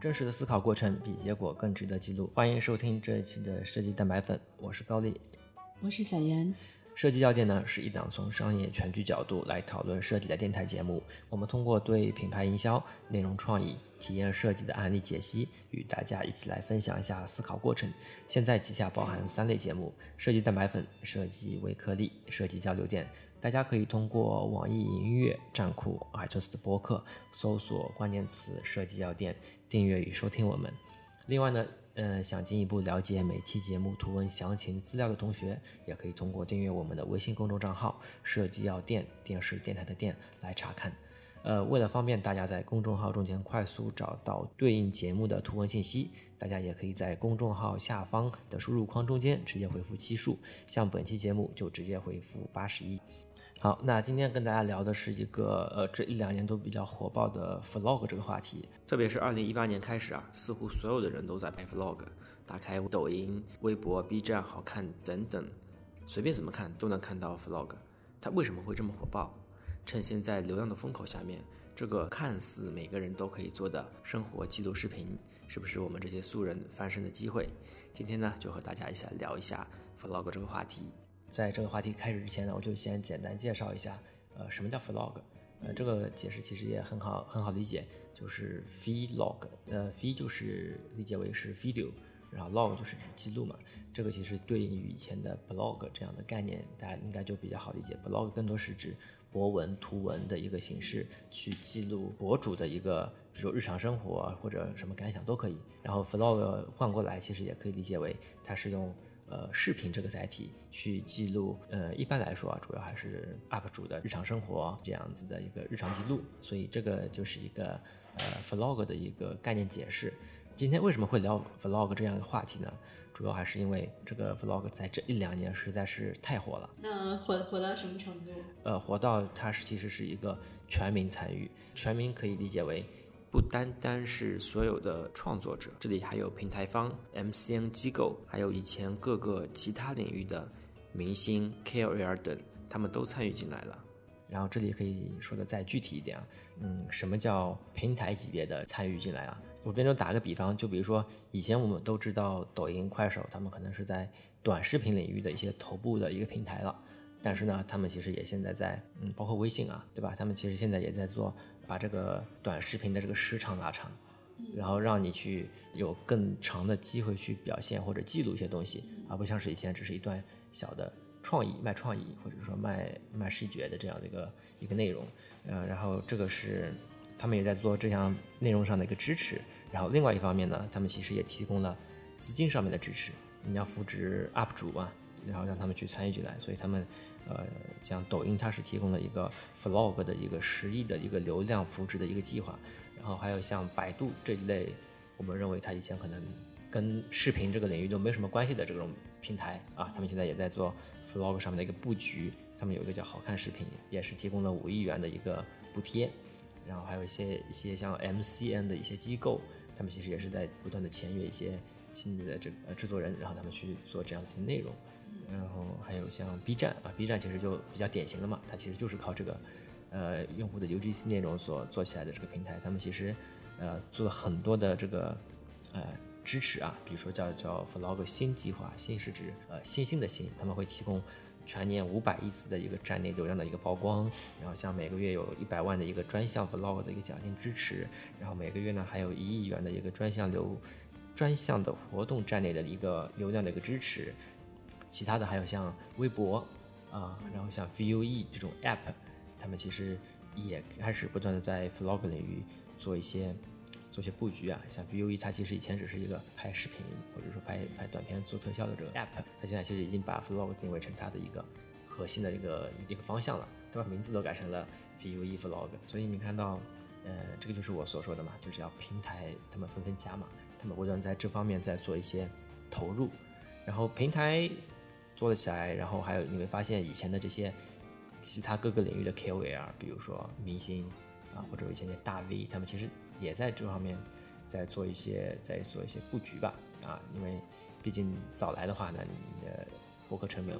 真实的思考过程比结果更值得记录。欢迎收听这一期的设计蛋白粉，我是高丽，我是小严。设计要点呢是一档从商业全局角度来讨论设计的电台节目。我们通过对品牌营销、内容创意、体验设计的案例解析，与大家一起来分享一下思考过程。现在旗下包含三类节目：设计蛋白粉、设计微颗粒、设计交流电。大家可以通过网易云音乐、站酷、iTunes 的播客搜索关键词“设计药店”，订阅与收听我们。另外呢，嗯，想进一步了解每期节目图文详情资料的同学，也可以通过订阅我们的微信公众账号“设计药店”电视电台的店来查看。呃，为了方便大家在公众号中间快速找到对应节目的图文信息，大家也可以在公众号下方的输入框中间直接回复期数，像本期节目就直接回复八十一。好，那今天跟大家聊的是一个呃这一两年都比较火爆的 vlog 这个话题，特别是二零一八年开始啊，似乎所有的人都在拍 vlog，打开抖音、微博、B 站、好看等等，随便怎么看都能看到 vlog。它为什么会这么火爆？趁现在流量的风口下面，这个看似每个人都可以做的生活记录视频，是不是我们这些素人翻身的机会？今天呢，就和大家一起来聊一下 vlog 这个话题。在这个话题开始之前呢，我就先简单介绍一下，呃，什么叫 vlog？呃，这个解释其实也很好，很好理解，就是 vlog，呃，v 就是理解为是 video，然后 log 就是指记录嘛。这个其实对应于以前的 blog 这样的概念，大家应该就比较好理解。blog 更多是指博文、图文的一个形式，去记录博主的一个，比如说日常生活或者什么感想都可以。然后 vlog 换过来，其实也可以理解为它是用呃视频这个载体去记录，呃一般来说啊，主要还是 UP 主的日常生活这样子的一个日常记录。所以这个就是一个呃 vlog 的一个概念解释。今天为什么会聊 vlog 这样一个话题呢？主要还是因为这个 vlog 在这一两年实在是太火了。那火火到什么程度？呃，火到它是其实是一个全民参与，全民可以理解为不单单是所有的创作者，这里还有平台方、MCN 机构，还有以前各个其他领域的明星、KOL 等，他们都参与进来了。然后这里可以说的再具体一点啊，嗯，什么叫平台级别的参与进来啊？我边就打个比方，就比如说以前我们都知道抖音、快手，他们可能是在短视频领域的一些头部的一个平台了，但是呢，他们其实也现在在，嗯，包括微信啊，对吧？他们其实现在也在做把这个短视频的这个时长拉长，然后让你去有更长的机会去表现或者记录一些东西，而不像是以前只是一段小的。创意卖创意，或者说卖卖视觉的这样的一个一个内容，呃，然后这个是他们也在做这项内容上的一个支持。然后另外一方面呢，他们其实也提供了资金上面的支持。你要扶植 UP 主嘛，然后让他们去参与进来。所以他们呃，像抖音，它是提供了一个 Vlog 的一个十亿的一个流量扶植的一个计划。然后还有像百度这一类，我们认为它以前可能跟视频这个领域都没什么关系的这种平台啊，他们现在也在做。vlog 上面的一个布局，他们有一个叫好看视频，也是提供了五亿元的一个补贴，然后还有一些一些像 MCN 的一些机构，他们其实也是在不断的签约一些新的这个制作人，然后他们去做这样子的内容，然后还有像 B 站啊，B 站其实就比较典型的嘛，它其实就是靠这个呃用户的 UGC 内容所做起来的这个平台，他们其实呃做了很多的这个呃。支持啊，比如说叫叫 vlog 新计划，新是指呃新兴的新，他们会提供全年五百亿次的一个站内流量的一个曝光，然后像每个月有一百万的一个专项 vlog 的一个奖金支持，然后每个月呢还有一亿元的一个专项流专项的活动站内的一个流量的一个支持，其他的还有像微博啊，然后像 Vue 这种 app，他们其实也开始不断的在 vlog 领域做一些。做些布局啊，像 Vue 它其实以前只是一个拍视频或者说拍拍短片做特效的这个 app，它现在其实已经把 vlog 定位成它的一个核心的一个一个方向了，它把？名字都改成了 Vue vlog。所以你看到，呃，这个就是我所说的嘛，就是要平台他们纷纷加码，他们不断在这方面在做一些投入，然后平台做了起来，然后还有你会发现以前的这些其他各个领域的 KOL，比如说明星啊，或者以前的大 V，他们其实。也在这方面在做一些在做一些布局吧，啊，因为毕竟早来的话呢，你的获客成本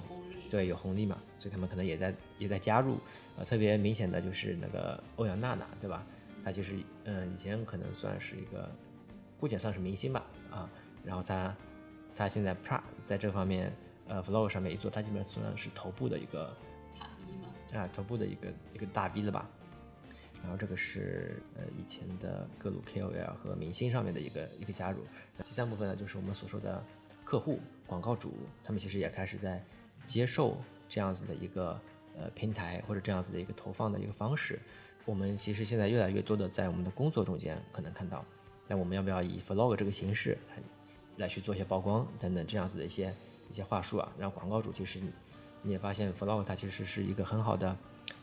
对有红利嘛，所以他们可能也在也在加入，啊，特别明显的就是那个欧阳娜娜，对吧？她其实嗯以前可能算是一个姑且算是明星吧啊。然后她她现在 Pra 在这方面呃 vlog 上面一做，她基本上算是头部的一个啊头部的一个一个大 V 了吧。然后这个是呃以前的各路 KOL 和明星上面的一个一个加入。第三部分呢，就是我们所说的客户广告主，他们其实也开始在接受这样子的一个呃平台或者这样子的一个投放的一个方式。我们其实现在越来越多的在我们的工作中间可能看到，那我们要不要以 vlog 这个形式来来去做一些曝光等等这样子的一些一些话术啊？然后广告主其实你也发现 vlog 它其实是一个很好的。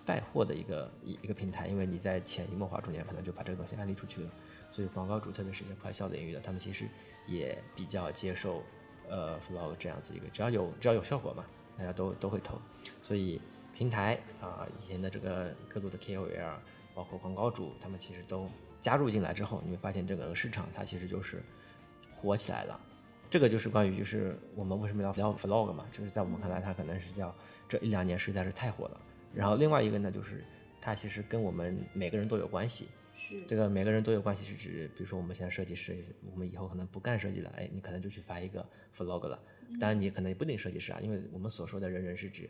带货的一个一一个平台，因为你在潜移默化中间可能就把这个东西安利出去了，所以广告主特别是一些快消领域的，他们其实也比较接受呃 vlog 这样子一个，只要有只要有效果嘛，大家都都会投。所以平台啊，以前的这个各路的 KOL，包括广告主，他们其实都加入进来之后，你会发现这个市场它其实就是火起来了。这个就是关于就是我们为什么要聊 vlog 嘛，就是在我们看来，它可能是叫这一两年实在是太火了。然后另外一个呢，就是它其实跟我们每个人都有关系。是这个每个人都有关系，是指比如说我们现在设计师，我们以后可能不干设计了，哎，你可能就去发一个 vlog 了。当然你可能也不一定设计师啊，因为我们所说的人人是指，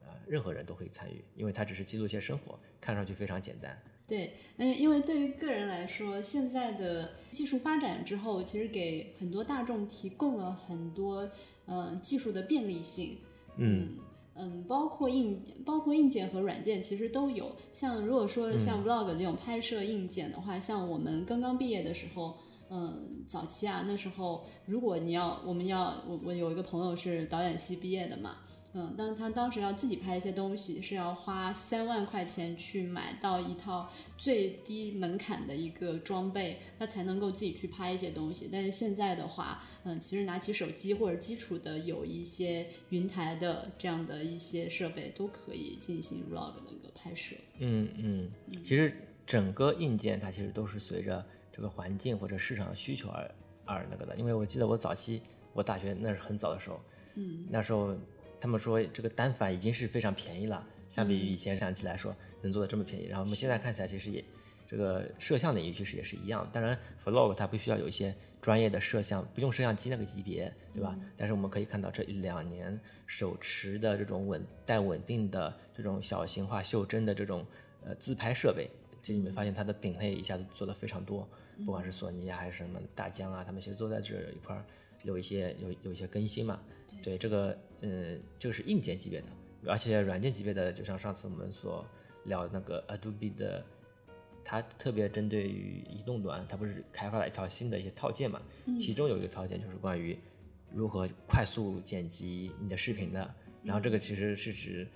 呃，任何人都可以参与，因为它只是记录一些生活，看上去非常简单。对，嗯，因为对于个人来说，现在的技术发展之后，其实给很多大众提供了很多，嗯，技术的便利性。嗯。嗯，包括硬包括硬件和软件其实都有。像如果说像 vlog 这种拍摄硬件的话，像我们刚刚毕业的时候，嗯，早期啊，那时候如果你要我们要我我有一个朋友是导演系毕业的嘛。嗯，但他当时要自己拍一些东西，是要花三万块钱去买到一套最低门槛的一个装备，他才能够自己去拍一些东西。但是现在的话，嗯，其实拿起手机或者基础的有一些云台的这样的一些设备，都可以进行 vlog 的一个拍摄。嗯嗯，其实整个硬件它其实都是随着这个环境或者市场需求而而那个的。因为我记得我早期我大学那是很早的时候，嗯，那时候。他们说这个单反已经是非常便宜了，相比于以前相机来说，能做的这么便宜。然后我们现在看起来其实也，这个摄像领域其实也是一样。当然，vlog 它不需要有一些专业的摄像，不用摄像机那个级别，对吧？但是我们可以看到这一两年手持的这种稳带稳定的这种小型化袖珍的这种呃自拍设备，这里面发现它的品类一下子做的非常多，不管是索尼啊还是什么大疆啊，他们其实都在这一块有一些有有一些更新嘛。对这个。嗯，这个是硬件级别的，而且软件级别的，就像上次我们所聊那个 Adobe 的，它特别针对于移动端，它不是开发了一套新的一些套件嘛？其中有一个套件就是关于如何快速剪辑你的视频的。然后这个其实是指，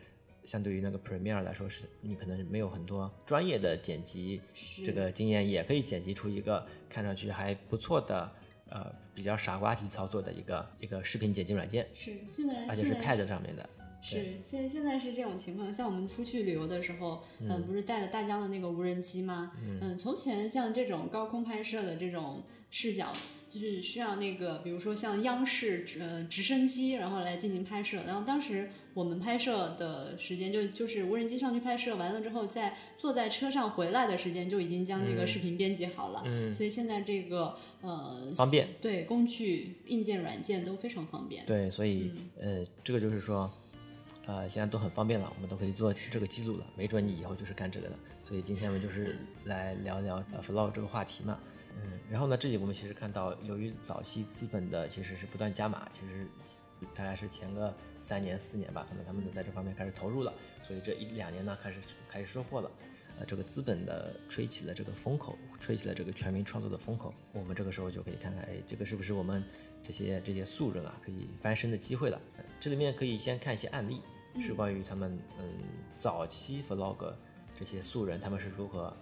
相对于那个 Premiere 来说，是你可能没有很多专业的剪辑这个经验，也可以剪辑出一个看上去还不错的。呃，比较傻瓜级操作的一个一个视频剪辑软件，是现在，而且是 Pad 上面的，是现在现在是这种情况。像我们出去旅游的时候，嗯，不是带了大疆的那个无人机吗？嗯，从前像这种高空拍摄的这种视角。就是需要那个，比如说像央视呃直升机，然后来进行拍摄。然后当时我们拍摄的时间就就是无人机上去拍摄完了之后，在坐在车上回来的时间就已经将这个视频编辑好了。嗯，所以现在这个呃方便，对工具、硬件、软件都非常方便。对，所以呃这个就是说，呃现在都很方便了，我们都可以做这个记录了。没准你以后就是干这个的。所以今天我们就是来聊聊呃 vlog 这个话题嘛。嗯，然后呢，这里我们其实看到，由于早期资本的其实是不断加码，其实大概是前个三年四年吧，可能他们都在这方面开始投入了，所以这一两年呢，开始开始收获了，呃，这个资本的吹起了这个风口，吹起了这个全民创作的风口，我们这个时候就可以看看，哎，这个是不是我们这些这些素人啊，可以翻身的机会了？这里面可以先看一些案例，是关于他们嗯早期 vlog 这些素人他们是如何。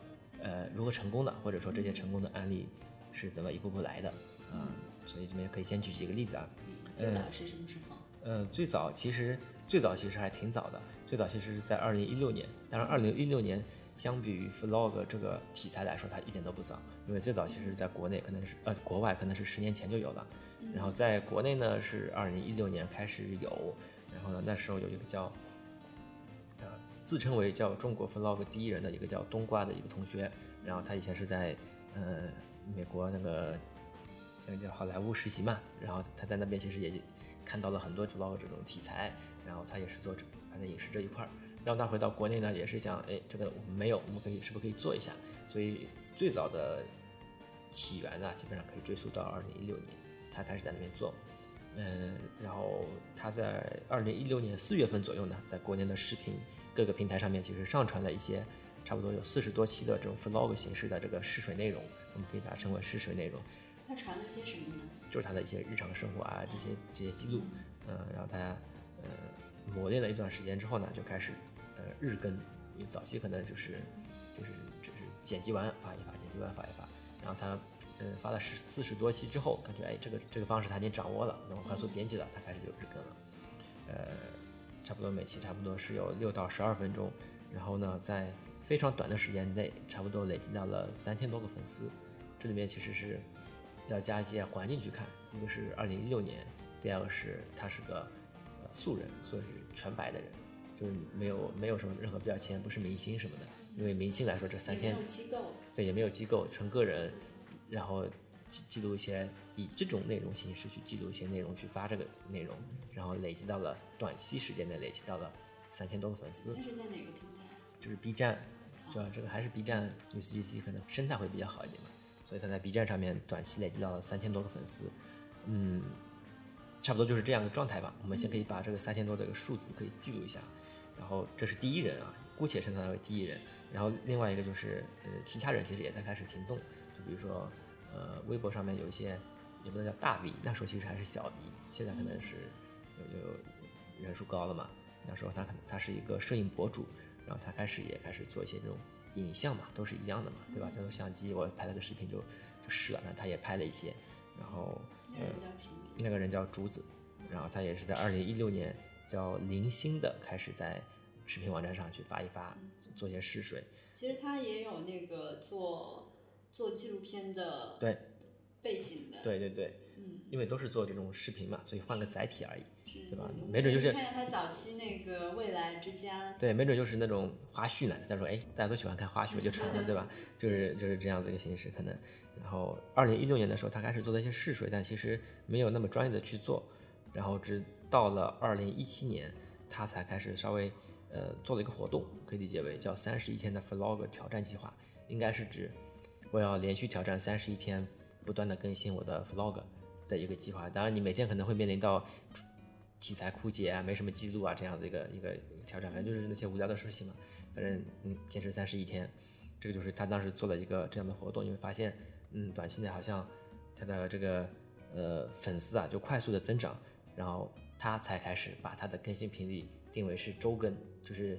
呃，如何成功的，或者说这些成功的案例是怎么一步步来的啊？所以这边可以先举几个例子啊。最早是什么时候？呃，最早其实最早其实还挺早的，最早其实是在二零一六年。当然，二零一六年相比于 vlog 这个题材来说，它一点都不早，因为最早其实在国内可能是呃国外可能是十年前就有了，然后在国内呢是二零一六年开始有，然后呢那时候有一个叫。呃自称为叫中国 vlog 第一人的一个叫冬瓜的一个同学，然后他以前是在呃美国那个那个叫好莱坞实习嘛，然后他在那边其实也看到了很多 vlog 这种题材，然后他也是做这反正影视这一块儿。让他回到国内呢，也是想，哎，这个我们没有，我们可以是不是可以做一下？所以最早的起源呢，基本上可以追溯到二零一六年，他开始在那边做。嗯，然后他在二零一六年四月份左右呢，在国内的视频各个平台上面，其实上传了一些差不多有四十多期的这种 vlog 形式的这个试水内容，我们可以把它称为试水内容。他传了一些什么呢？就是他的一些日常生活啊，这些这些记录。嗯，然后他呃磨练了一段时间之后呢，就开始呃日更，因为早期可能就是就是就是剪辑完发一发，剪辑完发一发，然后他。嗯，发了十四十多期之后，感觉哎，这个这个方式他已经掌握了，能快速编辑了，他开始有日更了。呃，差不多每期差不多是有六到十二分钟，然后呢，在非常短的时间内，差不多累积到了三千多个粉丝。这里面其实是要加一些环境去看，一个是二零一六年，第二个是他是个呃素人，所以是全白的人，就是没有没有什么任何标签，不是明星什么的。因为明星来说，这三千对，也没有机构，纯个人。然后记记录一些以这种内容形式去记录一些内容去发这个内容，然后累积到了短期时间内累积到了三千多个粉丝。这是在哪个平台？就是 B 站，主要这个还是 B 站 UCC 可能生态会比较好一点嘛，所以他在 B 站上面短期累积到了三千多个粉丝，嗯，差不多就是这样的状态吧。我们先可以把这个三千多的一个数字可以记录一下，然后这是第一人啊，姑且称他为第一人。然后另外一个就是呃其他人其实也在开始行动，就比如说。呃，微博上面有一些，也不能叫大 V，那时候其实还是小 V，现在可能是有有人数高了嘛。那时候他可能他是一个摄影博主，然后他开始也开始做一些这种影像嘛，都是一样的嘛，对吧？这种相机我拍了个视频就就试了，那他也拍了一些，然后呃那个人叫竹子，然后他也是在二零一六年叫零星的开始在视频网站上去发一发，做一些试水。其实他也有那个做。做纪录片的对背景的对对对，嗯，因为都是做这种视频嘛，所以换个载体而已，对吧？没准就是看他早期那个未来之家，对，没准就是那种花絮呢。再说，哎，大家都喜欢看花絮，我就成了，对吧？就是就是这样子一个形式，可能。然后，二零一六年的时候，他开始做了一些试水，但其实没有那么专业的去做。然后，直到了二零一七年，他才开始稍微呃做了一个活动，可以理解为叫三十一天的 vlog 挑战计划，应该是指。我要连续挑战三十一天，不断的更新我的 vlog 的一个计划。当然，你每天可能会面临到题材枯竭啊，没什么记录啊这样的一个一个挑战，反正就是那些无聊的事情嘛。反正嗯，坚持三十一天，这个就是他当时做了一个这样的活动。你会发现，嗯，短期内好像他的这个呃粉丝啊就快速的增长，然后他才开始把他的更新频率定为是周更，就是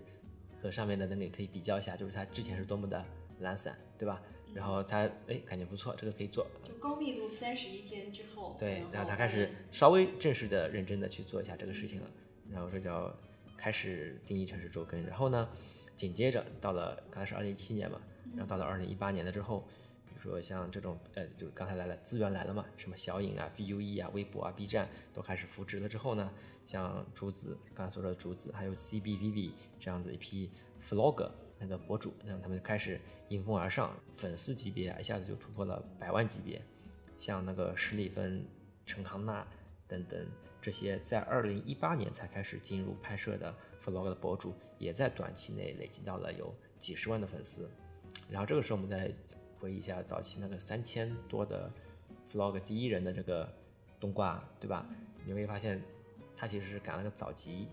和上面的那个可以比较一下，就是他之前是多么的懒散，对吧？然后他哎，感觉不错，这个可以做。就高密度三十一天之后，对，然后他开始稍微正式的、认真的去做一下这个事情了。然后这叫开始定义城市周更。然后呢，紧接着到了刚才是二零一七年嘛，然后到了二零一八年了之后，比如说像这种呃，就是刚才来了资源来了嘛，什么小影啊、VUE 啊、微博啊、B 站都开始扶植了之后呢，像竹子刚才所说的竹子，还有 CBVV 这样子一批 Vlog。那个博主，那他们就开始迎风而上，粉丝级别一下子就突破了百万级别。像那个史蒂芬、陈康纳等等这些在二零一八年才开始进入拍摄的 vlog 的博主，也在短期内累积到了有几十万的粉丝。然后这个时候我们再回忆一下早期那个三千多的 vlog 第一人的这个冬瓜，对吧？你会发现他其实是赶了个早集，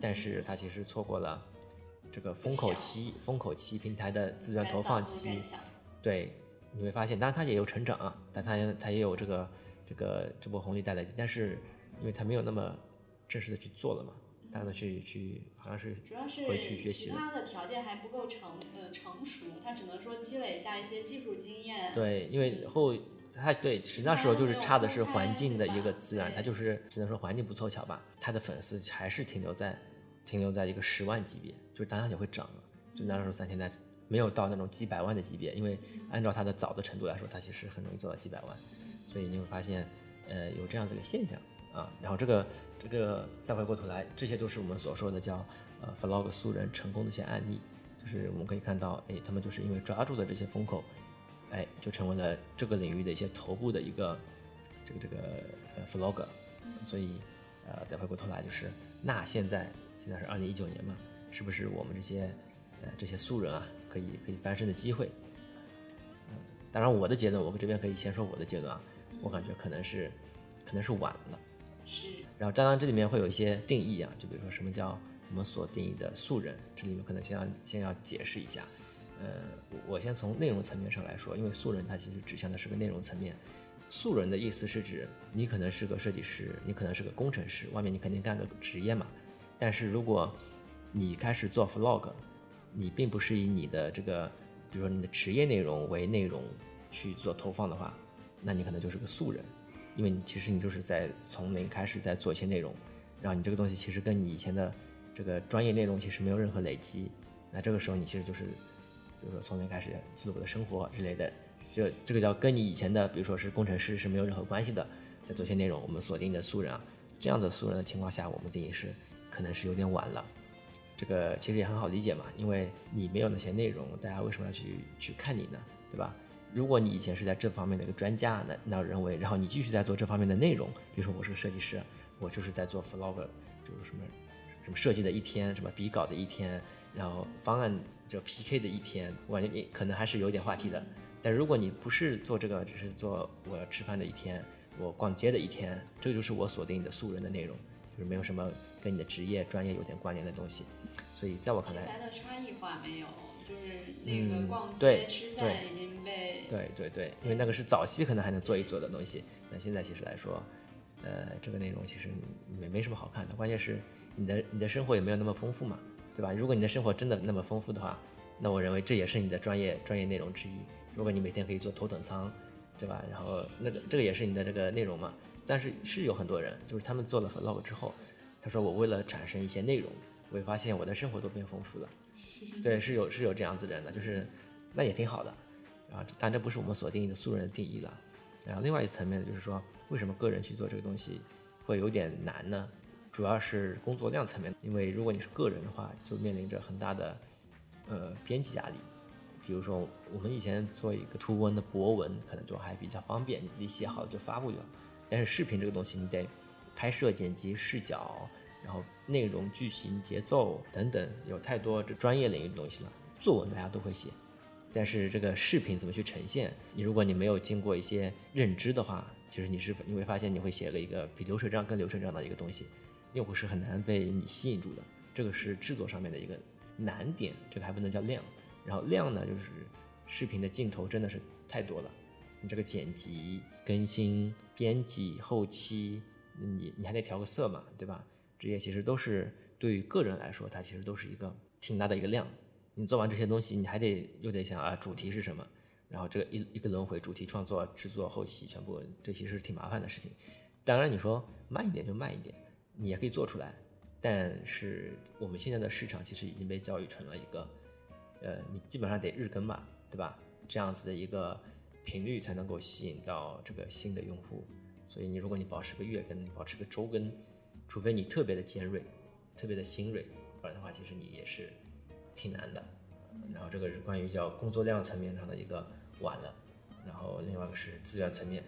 但是他其实错过了。这个风口期，风口期平台的资源投放期，对，你会发现，当然它也有成长啊，但它它也有这个这个这波红利带来，但是因为它没有那么正式的去做了嘛，大家去去好像是主要是回去学习，其他的条件还不够成呃成熟，他只能说积累一下一些技术经验。对，因为后他对，实际那时候就是差的是环境的一个资源，他就是只能说环境不凑巧吧，他的粉丝还是停留在停留在一个十万级别。就是当然也会涨了，就那时候三千代没有到那种几百万的级别，因为按照它的早的程度来说，它其实很容易做到几百万，所以你会发现，呃，有这样子一个现象啊。然后这个这个再回过头来，这些都是我们所说的叫呃 vlog 素人成功的一些案例，就是我们可以看到，哎，他们就是因为抓住了这些风口，哎，就成为了这个领域的一些头部的一个这个这个呃 vlog，所以呃再回过头来就是那现在现在是二零一九年嘛，是不是我们这些呃这些素人啊可以可以翻身的机会？嗯，当然我的阶段，我们这边可以先说我的阶段啊，我感觉可能是可能是晚了。是。然后当然这里面会有一些定义啊，就比如说什么叫我们所定义的素人，这里面可能先要先要解释一下。呃，我先从内容层面上来说，因为素人它其实指向的是个内容层面。素人的意思是指你可能是个设计师，你可能是个工程师，外面你肯定干个职业嘛。但是如果你开始做 vlog，你并不是以你的这个，比如说你的职业内容为内容去做投放的话，那你可能就是个素人，因为你其实你就是在从零开始在做一些内容，然后你这个东西其实跟你以前的这个专业内容其实没有任何累积，那这个时候你其实就是，比如说从零开始记录我的生活之类的。就这个叫跟你以前的，比如说是工程师是没有任何关系的，在做些内容，我们锁定的素人啊，这样的素人的情况下，我们定义是可能是有点晚了。这个其实也很好理解嘛，因为你没有那些内容，大家为什么要去去看你呢？对吧？如果你以前是在这方面的一个专家，那那认为，然后你继续在做这方面的内容，比如说我是个设计师，我就是在做 vlog，就是什么什么设计的一天，什么比稿的一天，然后方案就 PK 的一天，我感觉你可能还是有点话题的。但如果你不是做这个，只是做我吃饭的一天，我逛街的一天，这就是我锁定的素人的内容，就是没有什么跟你的职业专业有点关联的东西。所以在我看来，题材的差异化没有，就是那个逛街吃饭已经被对对对，因为那个是早期可能还能做一做的东西，那现在其实来说，呃，这个内容其实没没什么好看的。关键是你的你的生活也没有那么丰富嘛，对吧？如果你的生活真的那么丰富的话，那我认为这也是你的专业专业内容之一。如果你每天可以做头等舱，对吧？然后那个这个也是你的这个内容嘛。但是是有很多人，就是他们做了 vlog 之后，他说我为了产生一些内容，我会发现我的生活都变丰富了。对，是有是有这样子人的，就是那也挺好的。然后但这不是我们所定义的素人的定义了。然后另外一层面呢，就是说为什么个人去做这个东西会有点难呢？主要是工作量层面，因为如果你是个人的话，就面临着很大的呃编辑压力。比如说，我们以前做一个图文的博文，可能就还比较方便，你自己写好了就发布就了。但是视频这个东西，你得拍摄、剪辑、视角，然后内容、剧情、节奏等等，有太多这专业领域的东西了。作文大家都会写，但是这个视频怎么去呈现？你如果你没有经过一些认知的话，其实你是你会发现你会写了一个比流水账更流水账的一个东西，用户是很难被你吸引住的。这个是制作上面的一个难点，这个还不能叫量。然后量呢，就是视频的镜头真的是太多了，你这个剪辑、更新、编辑、后期，你你还得调个色嘛，对吧？这些其实都是对于个人来说，它其实都是一个挺大的一个量。你做完这些东西，你还得又得想啊，主题是什么？然后这个一一个轮回，主题创作、制作、后期，全部这其实挺麻烦的事情。当然你说慢一点就慢一点，你也可以做出来，但是我们现在的市场其实已经被教育成了一个。呃，你基本上得日更吧，对吧？这样子的一个频率才能够吸引到这个新的用户。所以你如果你保持个月更，保持个周更，除非你特别的尖锐，特别的新锐，不然的话，其实你也是挺难的。然后这个是关于叫工作量层面上的一个晚了。然后另外一个是资源层面，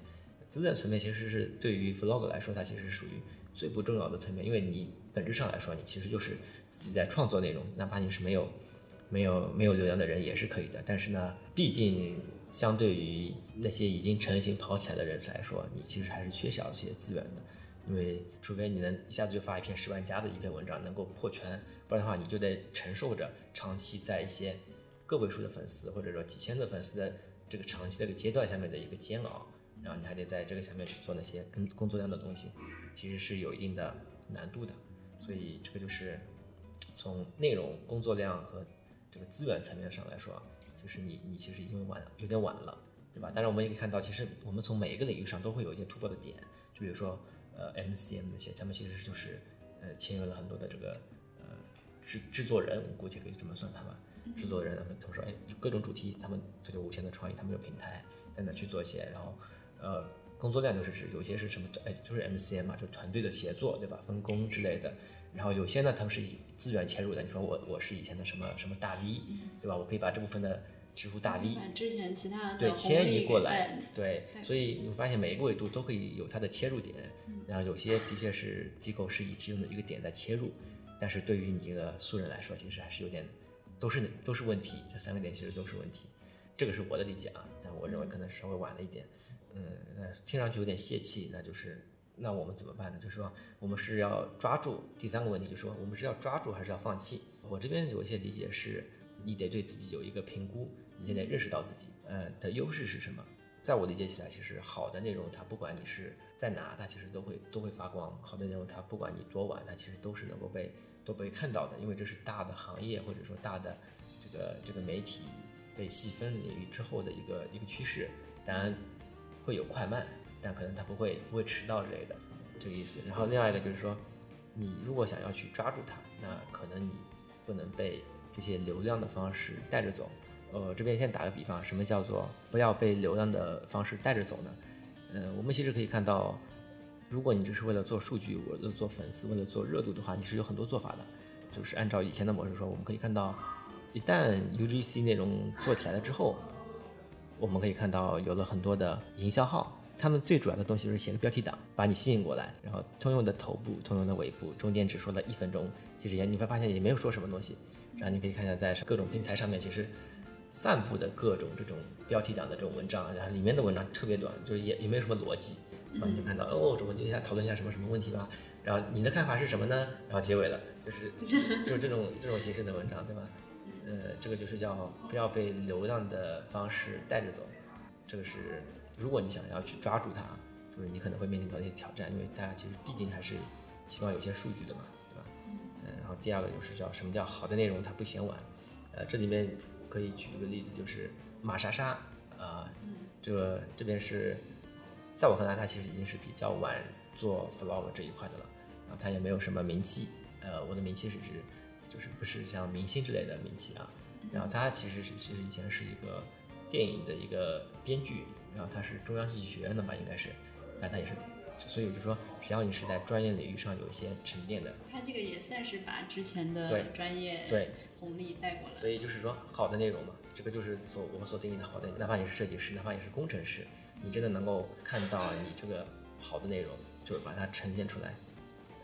资源层面其实是对于 vlog 来说，它其实属于最不重要的层面，因为你本质上来说，你其实就是自己在创作内容，哪怕你是没有。没有没有流量的人也是可以的，但是呢，毕竟相对于那些已经成型跑起来的人来说，你其实还是缺少一些资源的，因为除非你能一下子就发一篇十万加的一篇文章能够破圈，不然的话你就得承受着长期在一些个位数的粉丝或者说几千的粉丝的这个长期的一个阶段下面的一个煎熬，然后你还得在这个下面去做那些跟工作量的东西，其实是有一定的难度的，所以这个就是从内容工作量和这个资源层面上来说，就是你你其实已经晚有点晚了，对吧？当然我们也可以看到，其实我们从每一个领域上都会有一些突破的点，就比如说呃 MCM 那些，他们其实就是呃签约了很多的这个呃制制作人，我估计可以这么算他们制作人，他们他们说哎有各种主题，他们这个无限的创意，他们有平台在那去做一些，然后呃工作量就是指有些是什么哎就是 MCM 嘛，就是团队的协作，对吧？分工之类的。然后有些呢，他们是以资源切入的。你说我我是以前的什么什么大 V，对吧？我可以把这部分的知乎大 V，把之前其他的对迁移过来，对，对。所以你会发现每一个维度都可以有它的切入点，然后有些的确是机构是以其中的一个点在切入，但是对于你这个素人来说，其实还是有点都是都是问题，这三个点其实都是问题，这个是我的理解啊，但我认为可能稍微晚了一点，嗯，那听上去有点泄气，那就是那我们怎么办呢？就是说我们是要抓住第三个问题，就是说我们是要抓住还是要放弃？我这边有一些理解是，你得对自己有一个评估，你得认识到自己呃的优势是什么。在我理解起来，其实好的内容它不管你是在哪，它其实都会都会发光。好的内容它不管你多晚，它其实都是能够被都被看到的，因为这是大的行业或者说大的这个这个媒体被细分领域之后的一个一个趋势。当然会有快慢，但可能它不会不会迟到之类的这个意思。然后另外一个就是说，你如果想要去抓住它，那可能你不能被这些流量的方式带着走。呃，这边先打个比方，什么叫做不要被流量的方式带着走呢？呃，我们其实可以看到，如果你只是为了做数据，为了做粉丝，为了做热度的话，你是有很多做法的。就是按照以前的模式说，我们可以看到，一旦 UGC 内容做起来了之后，我们可以看到有了很多的营销号，他们最主要的东西就是写个标题党，把你吸引过来，然后通用的头部、通用的尾部，中间只说了一分钟，其实也你会发现也没有说什么东西。然后你可以看一下在各种平台上面，其实散布的各种这种标题党的这种文章，然后里面的文章特别短，就是也也没有什么逻辑。然后你就看到哦，我们一下讨论一下什么什么问题吧。然后你的看法是什么呢？然后结尾了，就是就是这种这种形式的文章，对吧？呃，这个就是叫不要被流量的方式带着走。这个是如果你想要去抓住它，就是你可能会面临到一些挑战，因为大家其实毕竟还是希望有些数据的嘛，对吧？嗯，然后第二个就是叫什么叫好的内容它不嫌晚。呃，这里面可以举一个例子，就是马莎莎啊、这个这边是在我看来，他其实已经是比较晚做 vlog 这一块的了啊，他也没有什么名气，呃，我的名气是指就是不是像明星之类的名气啊，然后他其实是其实以前是一个电影的一个编剧，然后他是中央戏剧学院的吧，应该是，但他也是，所以我就说，只要你是在专业领域上有一些沉淀的，他这个也算是把之前的专业对红利带过来。所以就是说，好的内容嘛，这个就是所我们所定义的好的，哪怕你是设计师，哪怕你是工程师，你真的能够看到你这个好的内容，就是把它呈现出来，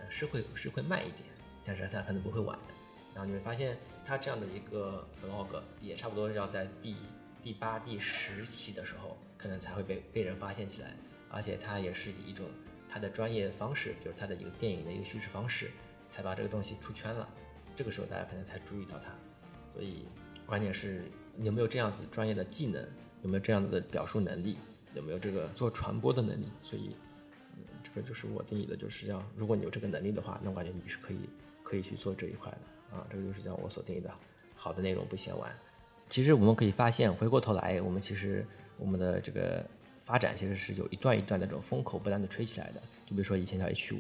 呃，是会是会慢一点，但是它可能不会晚。然后你会发现，它这样的一个 vlog 也差不多要在第第八、第十期的时候，可能才会被被人发现起来，而且它也是以一种它的专业方式，比如它的一个电影的一个叙事方式，才把这个东西出圈了。这个时候大家可能才注意到它。所以关键是你有没有这样子专业的技能，有没有这样子的表述能力，有没有这个做传播的能力。所以，嗯，这个就是我定义的，就是要如果你有这个能力的话，那我感觉你是可以可以去做这一块的啊。这个就是叫我所定义的好的内容不嫌晚。其实我们可以发现，回过头来，我们其实我们的这个发展其实是有一段一段的这种风口不断的吹起来的。就比如说以前叫 H 五，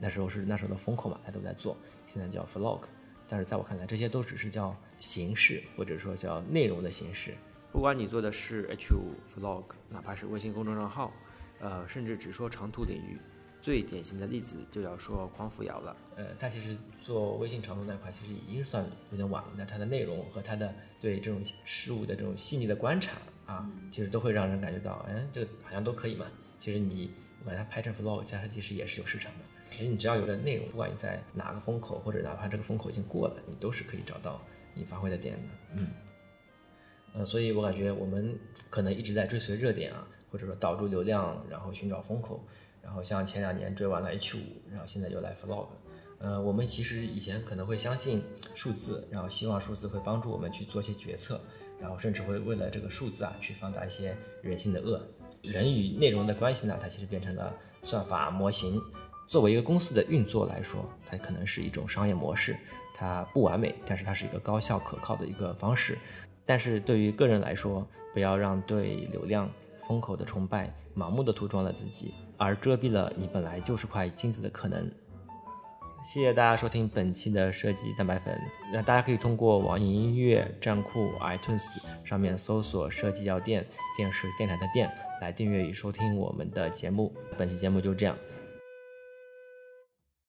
那时候是那时候的风口嘛，大家都在做，现在叫 Vlog。但是在我看来，这些都只是叫形式，或者说叫内容的形式。不管你做的是 H 五 Vlog，哪怕是微信公众账号，呃，甚至只说长途领域，最典型的例子就要说匡扶摇了。呃，他其实做微信长途那块，其实已经算有点晚了。那他的内容和他的对这种事物的这种细腻的观察啊，其实都会让人感觉到，哎，这个好像都可以嘛。其实你把它拍成 Vlog，加上其实也是有市场的。其实你只要有了内容，不管你在哪个风口，或者哪怕这个风口已经过了，你都是可以找到你发挥的点的。嗯，呃，所以我感觉我们可能一直在追随热点啊，或者说导入流量，然后寻找风口。然后像前两年追完了 H 五，然后现在又来 Vlog。呃，我们其实以前可能会相信数字，然后希望数字会帮助我们去做一些决策，然后甚至会为了这个数字啊去放大一些人性的恶。人与内容的关系呢，它其实变成了算法模型。作为一个公司的运作来说，它可能是一种商业模式，它不完美，但是它是一个高效可靠的一个方式。但是对于个人来说，不要让对流量风口的崇拜盲目的涂装了自己，而遮蔽了你本来就是块金子的可能。谢谢大家收听本期的设计蛋白粉。那大家可以通过网易音乐、站酷、iTunes 上面搜索“设计药店”，电视电台的店来订阅与收听我们的节目。本期节目就这样，